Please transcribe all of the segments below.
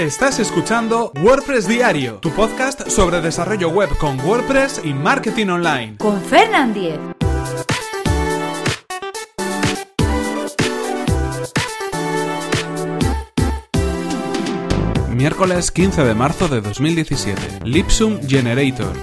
Estás escuchando WordPress Diario, tu podcast sobre desarrollo web con WordPress y marketing online. Con Fernand Diez. Miércoles 15 de marzo de 2017. Lipsum Generator.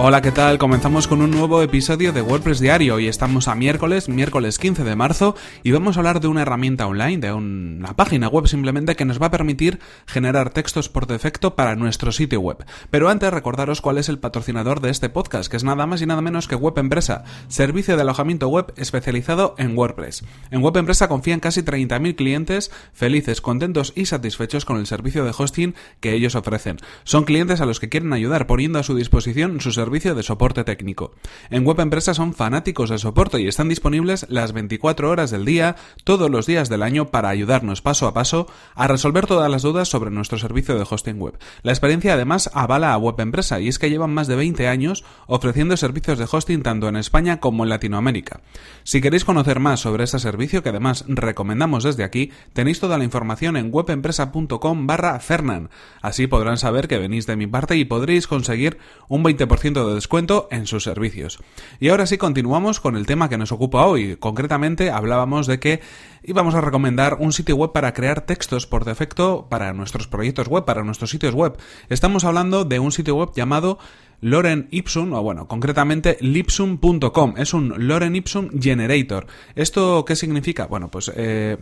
Hola, ¿qué tal? Comenzamos con un nuevo episodio de WordPress Diario y estamos a miércoles, miércoles 15 de marzo, y vamos a hablar de una herramienta online, de una página web simplemente que nos va a permitir generar textos por defecto para nuestro sitio web. Pero antes recordaros cuál es el patrocinador de este podcast, que es nada más y nada menos que Web Empresa, servicio de alojamiento web especializado en WordPress. En Web Empresa confían casi 30.000 clientes felices, contentos y satisfechos con el servicio de hosting que ellos ofrecen. Son clientes a los que quieren ayudar poniendo a su disposición sus servicios servicio de soporte técnico. En Web Empresa son fanáticos de soporte y están disponibles las 24 horas del día, todos los días del año, para ayudarnos paso a paso a resolver todas las dudas sobre nuestro servicio de hosting web. La experiencia además avala a Web Empresa y es que llevan más de 20 años ofreciendo servicios de hosting tanto en España como en Latinoamérica. Si queréis conocer más sobre este servicio, que además recomendamos desde aquí, tenéis toda la información en webempresa.com barra Fernan. Así podrán saber que venís de mi parte y podréis conseguir un 20% de descuento en sus servicios. Y ahora sí continuamos con el tema que nos ocupa hoy. Concretamente hablábamos de que íbamos a recomendar un sitio web para crear textos por defecto para nuestros proyectos web, para nuestros sitios web. Estamos hablando de un sitio web llamado Loren Ipsum, o bueno, concretamente lipsum.com. Es un Loren Ipsum Generator. ¿Esto qué significa? Bueno, pues eh,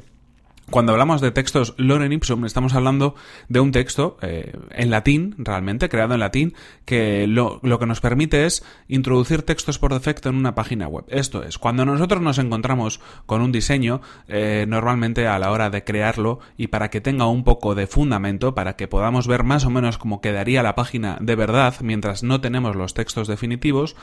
cuando hablamos de textos lorem ipsum, estamos hablando de un texto eh, en latín, realmente, creado en latín, que lo, que nos permite es introducir textos por defecto en una página web. Esto es, cuando nosotros nos encontramos con un diseño, eh, normalmente a la hora de crearlo y para que tenga un poco de fundamento, para que podamos ver más o menos cómo quedaría la página de verdad mientras no tenemos los textos definitivos,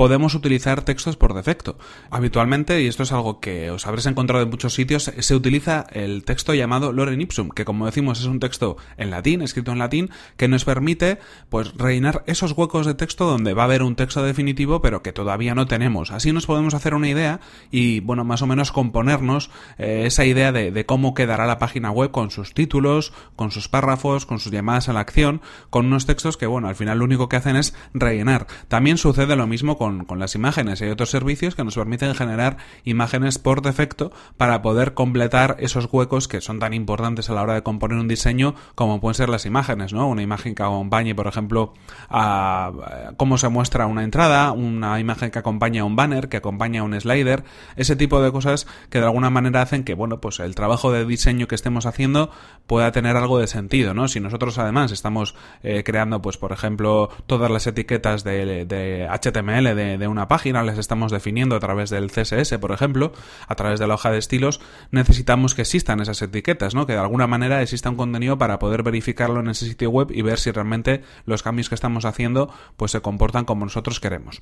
podemos utilizar textos por defecto. Habitualmente, y esto es algo que os habréis encontrado en muchos sitios, se utiliza el texto llamado Loren Ipsum, que como decimos es un texto en latín, escrito en latín, que nos permite pues rellenar esos huecos de texto donde va a haber un texto definitivo, pero que todavía no tenemos. Así nos podemos hacer una idea y, bueno, más o menos componernos eh, esa idea de, de, cómo quedará la página web con sus títulos, con sus párrafos, con sus llamadas a la acción, con unos textos que, bueno, al final lo único que hacen es rellenar. También sucede lo mismo con, con las imágenes. Hay otros servicios que nos permiten generar imágenes por defecto para poder completar esos huecos que son tan importantes a la hora de componer un diseño como pueden ser las imágenes, ¿no? Una imagen que acompañe, por ejemplo, a cómo se muestra una entrada, una imagen que acompaña a un banner, que acompaña a un slider, ese tipo de cosas que de alguna manera hacen que, bueno, pues el trabajo de diseño que estemos haciendo pueda tener algo de sentido, ¿no? Si nosotros además estamos eh, creando, pues, por ejemplo, todas las etiquetas de HTML de, una página, las estamos definiendo a través del CSS, por ejemplo, a través de la hoja de estilos, necesitamos que exista esas etiquetas, ¿no? Que de alguna manera exista un contenido para poder verificarlo en ese sitio web y ver si realmente los cambios que estamos haciendo pues se comportan como nosotros queremos.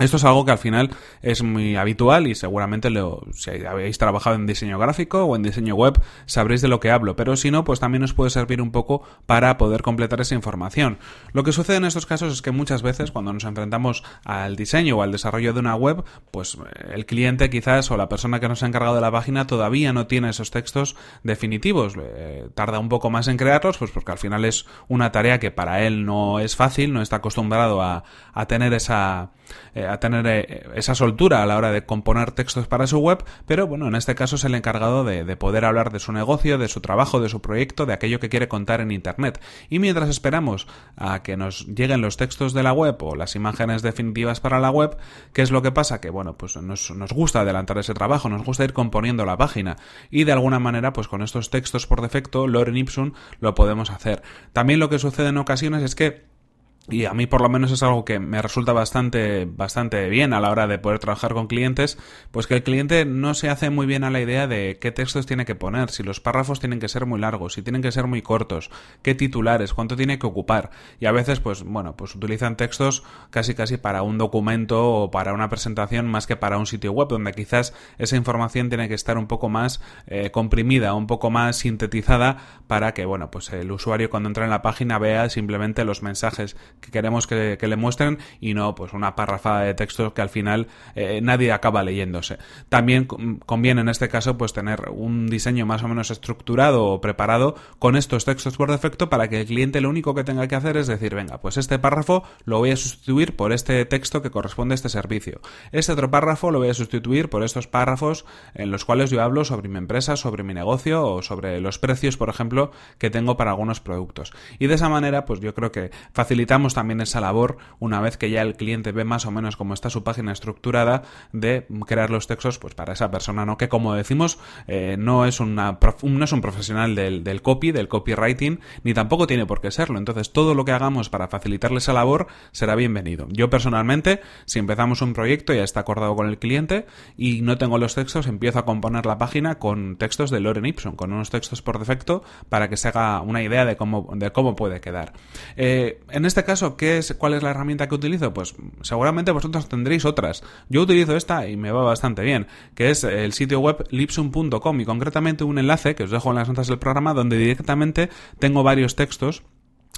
Esto es algo que al final es muy habitual y seguramente lo, si habéis trabajado en diseño gráfico o en diseño web sabréis de lo que hablo, pero si no, pues también os puede servir un poco para poder completar esa información. Lo que sucede en estos casos es que muchas veces cuando nos enfrentamos al diseño o al desarrollo de una web, pues eh, el cliente quizás o la persona que nos ha encargado de la página todavía no tiene esos textos definitivos. Eh, tarda un poco más en crearlos, pues porque al final es una tarea que para él no es fácil, no está acostumbrado a, a tener esa eh, a tener eh, esa soltura a la hora de componer textos para su web, pero bueno, en este caso es el encargado de, de, poder hablar de su negocio, de su trabajo, de su proyecto, de aquello que quiere contar en Internet. Y mientras esperamos a que nos lleguen los textos de la web o las imágenes definitivas para la web, ¿qué es lo que pasa? Que bueno, pues nos, nos gusta adelantar ese trabajo, nos gusta ir componiendo la página y de alguna manera, pues con estos textos por defecto, Loren Ipsum, lo podemos hacer. También lo que sucede en ocasiones es que y a mí por lo menos es algo que me resulta bastante bastante bien a la hora de poder trabajar con clientes, pues que el cliente no se hace muy bien a la idea de qué textos tiene que poner, si los párrafos tienen que ser muy largos, si tienen que ser muy cortos, qué titulares, cuánto tiene que ocupar. Y a veces pues bueno, pues utilizan textos casi casi para un documento o para una presentación más que para un sitio web donde quizás esa información tiene que estar un poco más eh, comprimida, un poco más sintetizada para que bueno, pues el usuario cuando entra en la página vea simplemente los mensajes que queremos que, le muestren y no pues una párrafa de texto que al final eh, nadie acaba leyéndose. También conviene en este caso pues tener un diseño más o menos estructurado o preparado con estos textos por defecto para que el cliente lo único que tenga que hacer es decir, venga, pues este párrafo lo voy a sustituir por este texto que corresponde a este servicio. Este otro párrafo lo voy a sustituir por estos párrafos en los cuales yo hablo sobre mi empresa, sobre mi negocio o sobre los precios, por ejemplo, que tengo para algunos productos. Y de esa manera, pues yo creo que facilitamos también esa labor una vez que ya el cliente ve más o menos cómo está su página estructurada de crear los textos pues para esa persona, ¿no? Que como decimos, eh, no, es una, no es un profesional del, del copy, del copywriting, ni tampoco tiene por qué serlo. Entonces, todo lo que hagamos para facilitarle esa labor será bienvenido. Yo personalmente, si empezamos un proyecto, ya está acordado con el cliente y no tengo los textos, empiezo a componer la página con textos de Loren Ipson, con unos textos por defecto para que se haga una idea de cómo, de cómo puede quedar. Eh, en este caso, ¿qué es, ¿cuál es la herramienta que utilizo? Pues seguramente vosotros tendréis otras. Yo utilizo esta y me va bastante bien, que es el sitio web lipsum.com y concretamente un enlace que os dejo en las notas del programa donde directamente tengo varios textos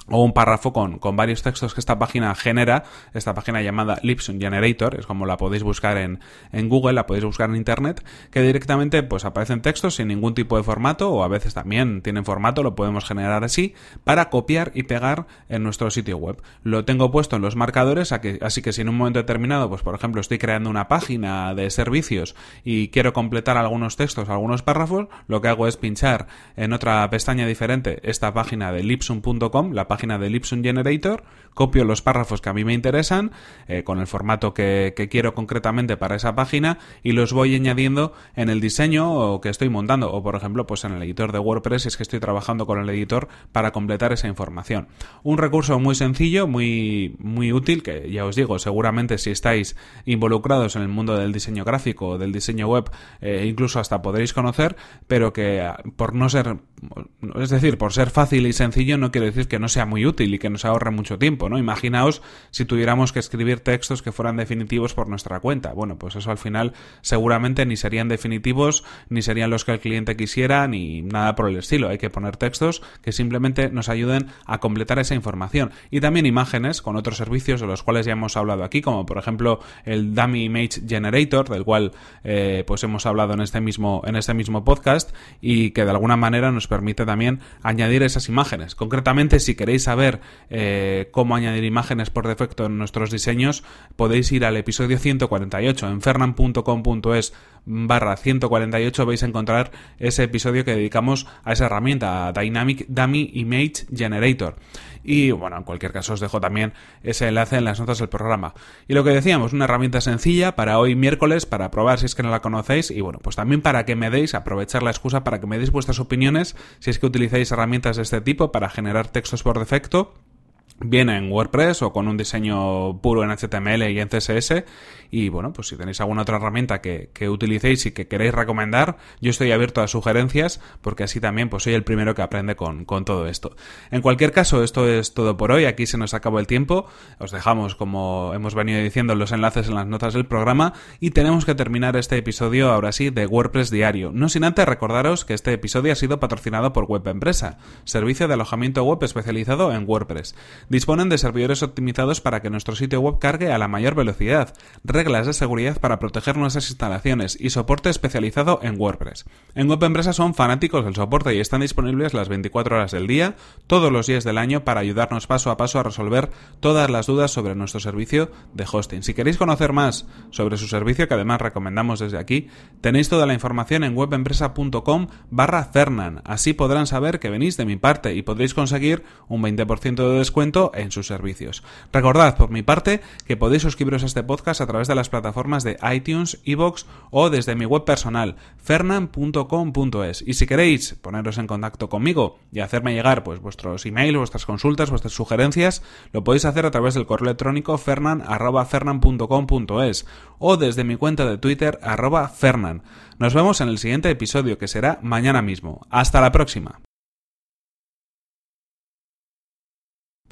o un párrafo con, con, varios textos que esta página genera, esta página llamada Lipson Generator, es como la podéis buscar en, en, Google, la podéis buscar en Internet, que directamente pues aparecen textos sin ningún tipo de formato, o a veces también tienen formato, lo podemos generar así, para copiar y pegar en nuestro sitio web. Lo tengo puesto en los marcadores, así que si en un momento determinado, pues por ejemplo estoy creando una página de servicios y quiero completar algunos textos, algunos párrafos, lo que hago es pinchar en otra pestaña diferente esta página de lipsum.com, la página de Ipsum Generator, copio los párrafos que a mí me interesan, eh, con el formato que, quiero concretamente para esa página, y los voy añadiendo en el diseño que estoy montando, o por ejemplo, pues en el editor de WordPress, si es que estoy trabajando con el editor para completar esa información. Un recurso muy sencillo, muy, muy útil, que ya os digo, seguramente si estáis involucrados en el mundo del diseño gráfico o del diseño web, eh, incluso hasta podréis conocer, pero que por no ser, es decir, por ser fácil y sencillo, no quiere decir que no sea muy útil y que nos ahorre mucho tiempo, ¿no? Imaginaos si tuviéramos que escribir textos que fueran definitivos por nuestra cuenta. Bueno, pues eso al final seguramente ni serían definitivos, ni serían los que el cliente quisiera, ni nada por el estilo. Hay que poner textos que simplemente nos ayuden a completar esa información. Y también imágenes con otros servicios de los cuales ya hemos hablado aquí, como por ejemplo el Dummy Image Generator, del cual eh, pues hemos hablado en este mismo, en este mismo podcast, y que de alguna manera nos permite también añadir esas imágenes. Concretamente, si queréis saber eh, cómo añadir imágenes por defecto en nuestros diseños, podéis ir al episodio 148 en fernan.com.es barra 148 vais a encontrar ese episodio que dedicamos a esa herramienta, Dynamic Dummy Image Generator. Y bueno, en cualquier caso os dejo también ese enlace en las notas del programa. Y lo que decíamos, una herramienta sencilla para hoy miércoles, para probar si es que no la conocéis y bueno, pues también para que me deis, aprovechar la excusa para que me deis vuestras opiniones si es que utilizáis herramientas de este tipo para generar textos por defecto Viene en WordPress o con un diseño puro en HTML y en CSS. Y bueno, pues si tenéis alguna otra herramienta que, utilicéis y que queréis recomendar, yo estoy abierto a sugerencias porque así también pues soy el primero que aprende con, todo esto. En cualquier caso, esto es todo por hoy. Aquí se nos acabó el tiempo. Os dejamos, como hemos venido diciendo, los enlaces en las notas del programa y tenemos que terminar este episodio ahora sí de WordPress Diario. No sin antes recordaros que este episodio ha sido patrocinado por Web Empresa, servicio de alojamiento web especializado en WordPress disponen de servidores optimizados para que nuestro sitio web cargue a la mayor velocidad, reglas de seguridad para proteger nuestras instalaciones y soporte especializado en WordPress. En Web Empresa son fanáticos del soporte y están disponibles las 24 horas del día, todos los días del año para ayudarnos paso a paso a resolver todas las dudas sobre nuestro servicio de hosting. Si queréis conocer más sobre su servicio, que además recomendamos desde aquí, tenéis toda la información en webempresa.com barra Fernan. Así podrán saber que venís de mi parte y podréis conseguir un 20% de en sus servicios. Recordad, por mi parte, que podéis suscribiros a este podcast a través de las plataformas de iTunes, Evox o desde mi web personal, fernan.com.es. Y si queréis poneros en contacto conmigo y hacerme llegar pues, vuestros emails, vuestras consultas, vuestras sugerencias, lo podéis hacer a través del correo electrónico fernan.fernan.com.es o desde mi cuenta de Twitter arroba fernan. Nos vemos en el siguiente episodio que será mañana mismo. Hasta la próxima.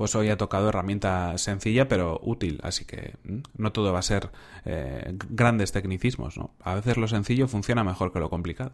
Pues hoy ha tocado herramienta sencilla pero útil, así que no todo va a ser eh, grandes tecnicismos, ¿no? A veces lo sencillo funciona mejor que lo complicado.